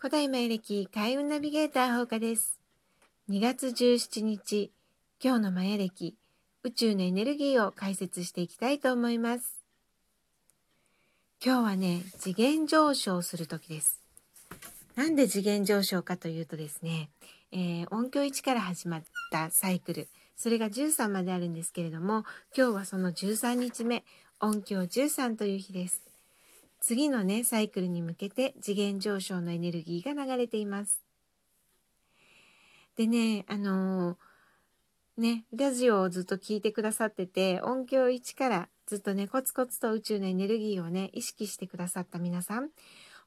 古代前歴開運ナビゲーター放課です。2月17日、今日のマヤ歴、宇宙のエネルギーを解説していきたいと思います。今日はね、次元上昇する時です。なんで次元上昇かというとですね、えー、音響1から始まったサイクル、それが13まであるんですけれども、今日はその13日目、音響13という日です。次のね、サイクルに向けて次元上昇のエネルギーが流れています。でね、あのー、ね、ラジオをずっと聞いてくださってて、音響1からずっとね、コツコツと宇宙のエネルギーをね、意識してくださった皆さん、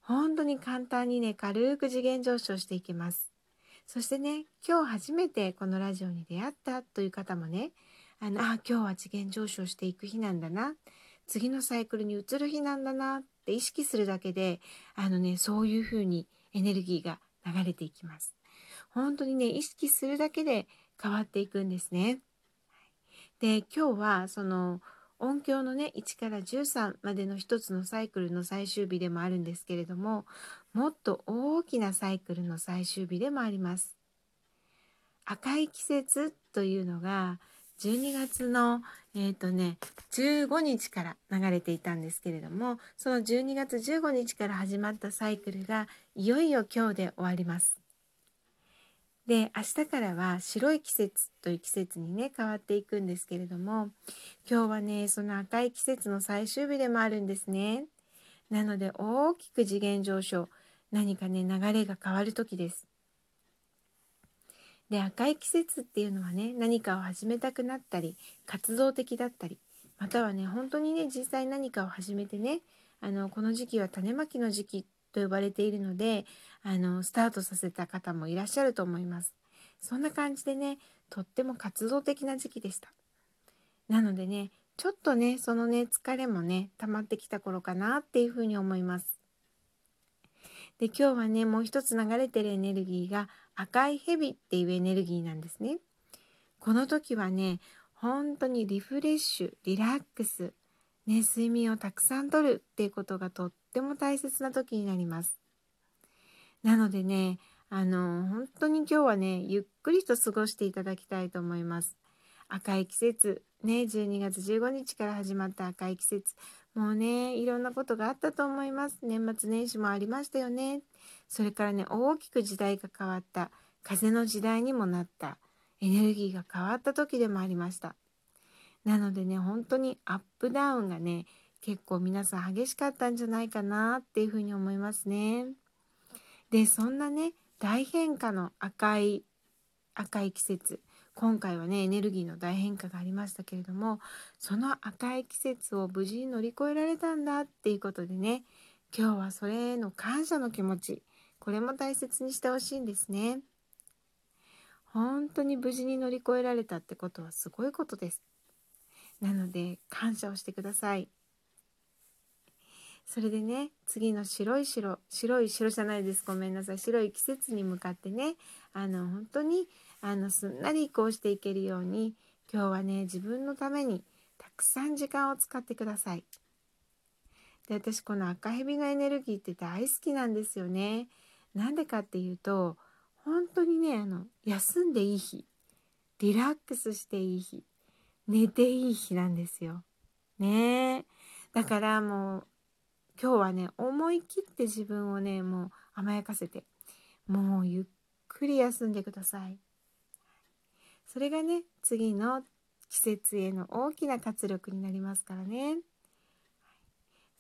本当に簡単にね、軽く次元上昇していきます。そしてね、今日初めてこのラジオに出会ったという方もね、あの、あ、今日は次元上昇していく日なんだな。次のサイクルに移る日なんだなって意識するだけであのねそういう風にエネルギーが流れていきます。本当にね意識するだけで変わっていくんですね。で今日はその音響のね1から13までの一つのサイクルの最終日でもあるんですけれどももっと大きなサイクルの最終日でもあります。赤い季節というのが12月の、えっ、ー、とね、15日から流れていたんですけれども、その12月15日から始まったサイクルがいよいよ今日で終わります。で、明日からは白い季節という季節にね、変わっていくんですけれども、今日はね、その赤い季節の最終日でもあるんですね。なので大きく次元上昇、何かね、流れが変わる時です。で赤い季節っていうのはね何かを始めたくなったり活動的だったりまたはね本当にね実際何かを始めてねあのこの時期は種まきの時期と呼ばれているのであのスタートさせた方もいらっしゃると思います。そんな感じでねとっても活動的な時期でした。なのでねちょっとねそのね疲れもね溜まってきた頃かなっていうふうに思います。で今日はねもう一つ流れてるエネルギーが赤い蛇っていうエネルギーなんですね。この時はね本当にリフレッシュリラックス、ね、睡眠をたくさんとるっていうことがとっても大切な時になります。なのでねあの本当に今日はねゆっくりと過ごしていただきたいと思います。赤い季節ね12月15日から始まった赤い季節もうねいろんなことがあったと思います年末年始もありましたよねそれからね大きく時代が変わった。風の時代にもなった。エネルギーが変わった時でもありました。なのでね本当にアップダウンがね結構皆さん激しかったんじゃないかなっていうふうに思いますね。でそんなね大変化の赤い赤い季節。今回はねエネルギーの大変化がありましたけれどもその赤い季節を無事に乗り越えられたんだっていうことでね今日はそれへの感謝の気持ちこれも大切にしてほしいんですね。本当に無事に乗り越えられたってことはすごいことです。なので感謝をしてください。それでね次の白い白白い白じゃないです。ごめんなさい。白い季節に向かってねあの本当にあのすんなり移行していけるように今日はね自分のためにたくさん時間を使ってください。で私この赤蛇のエネルギーって大好きなんですよね。なんでかっていうと本当にねあの休んでいい日リラックスしていい日寝ていい日なんですよ。ねだからもう今日はね思い切って自分をねもう甘やかせてもうゆっくり休んでください。それがね次の季節への大きな活力になりますからね。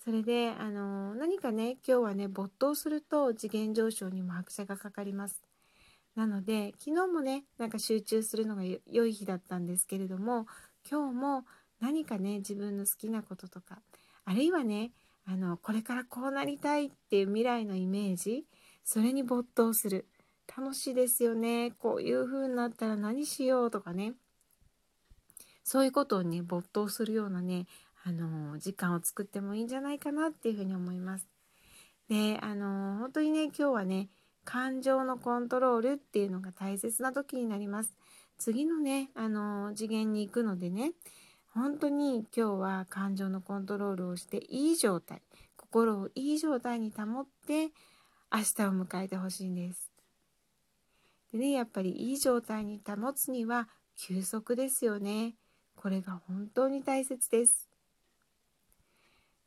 それであの何かね今日はね没頭すると次元上昇にも拍車がかかります。なので昨日もねなんか集中するのが良い日だったんですけれども今日も何かね自分の好きなこととかあるいはねあのこれからこうなりたいっていう未来のイメージそれに没頭する。楽しいですよね。こういう風になったら何しようとかね。そういうことをね没頭するようなねあの時間を作ってもいいんじゃないかなっていうふうに思います。であの本当にね今日はね感情のコントロールっていうのが大切な時になります。次のねあの次元に行くのでね本当に今日は感情のコントロールをしていい状態心をいい状態に保って明日を迎えてほしいんです。でね、やっぱりいい状態に保つには休息ですよね。これが本当に大切です。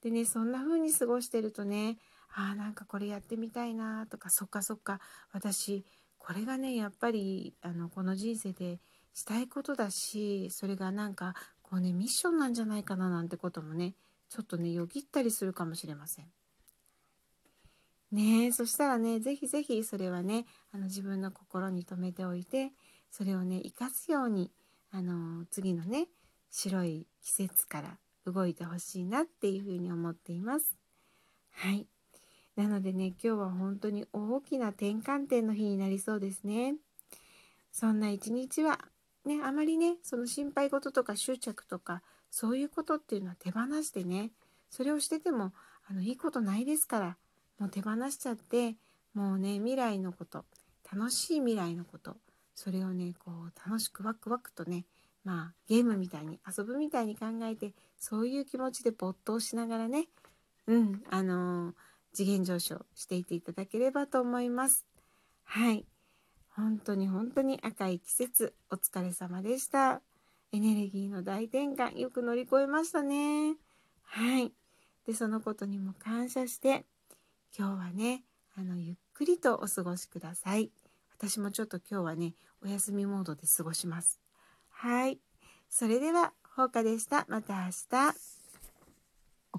でね、そんな風に過ごしてるとね、ああ、なんかこれやってみたいなとか、そっかそっか、私、これがね、やっぱり、あの、この人生でしたいことだし、それがなんか、こうね、ミッションなんじゃないかななんてこともね、ちょっとね、よぎったりするかもしれません。ねそしたらね、ぜひぜひそれはね、あの自分の心に留めておいて、それをね、生かすように、あの、次のね、白い季節から動いてほしいなっていうふうに思っています。はい。なのでね、今日は本当に大きな転換点の日になりそうですね。そんな一日は、ね、あまりね、その心配事とか執着とか、そういうことっていうのは手放してね、それをしてても、あの、いいことないですから、もう手放しちゃってもうね未来のこと楽しい未来のことそれをねこう楽しくワクワクとねまあゲームみたいに遊ぶみたいに考えてそういう気持ちで没頭しながらねうんあのー、次元上昇していていただければと思います。はい。本当に本当に赤い季節お疲れ様でした。エネルギーの大転換よく乗り越えましたね。はい。でそのことにも感謝して今日はね、あの、ゆっくりとお過ごしください。私もちょっと今日はね、お休みモードで過ごします。はい。それでは、ほうかでした。また明日。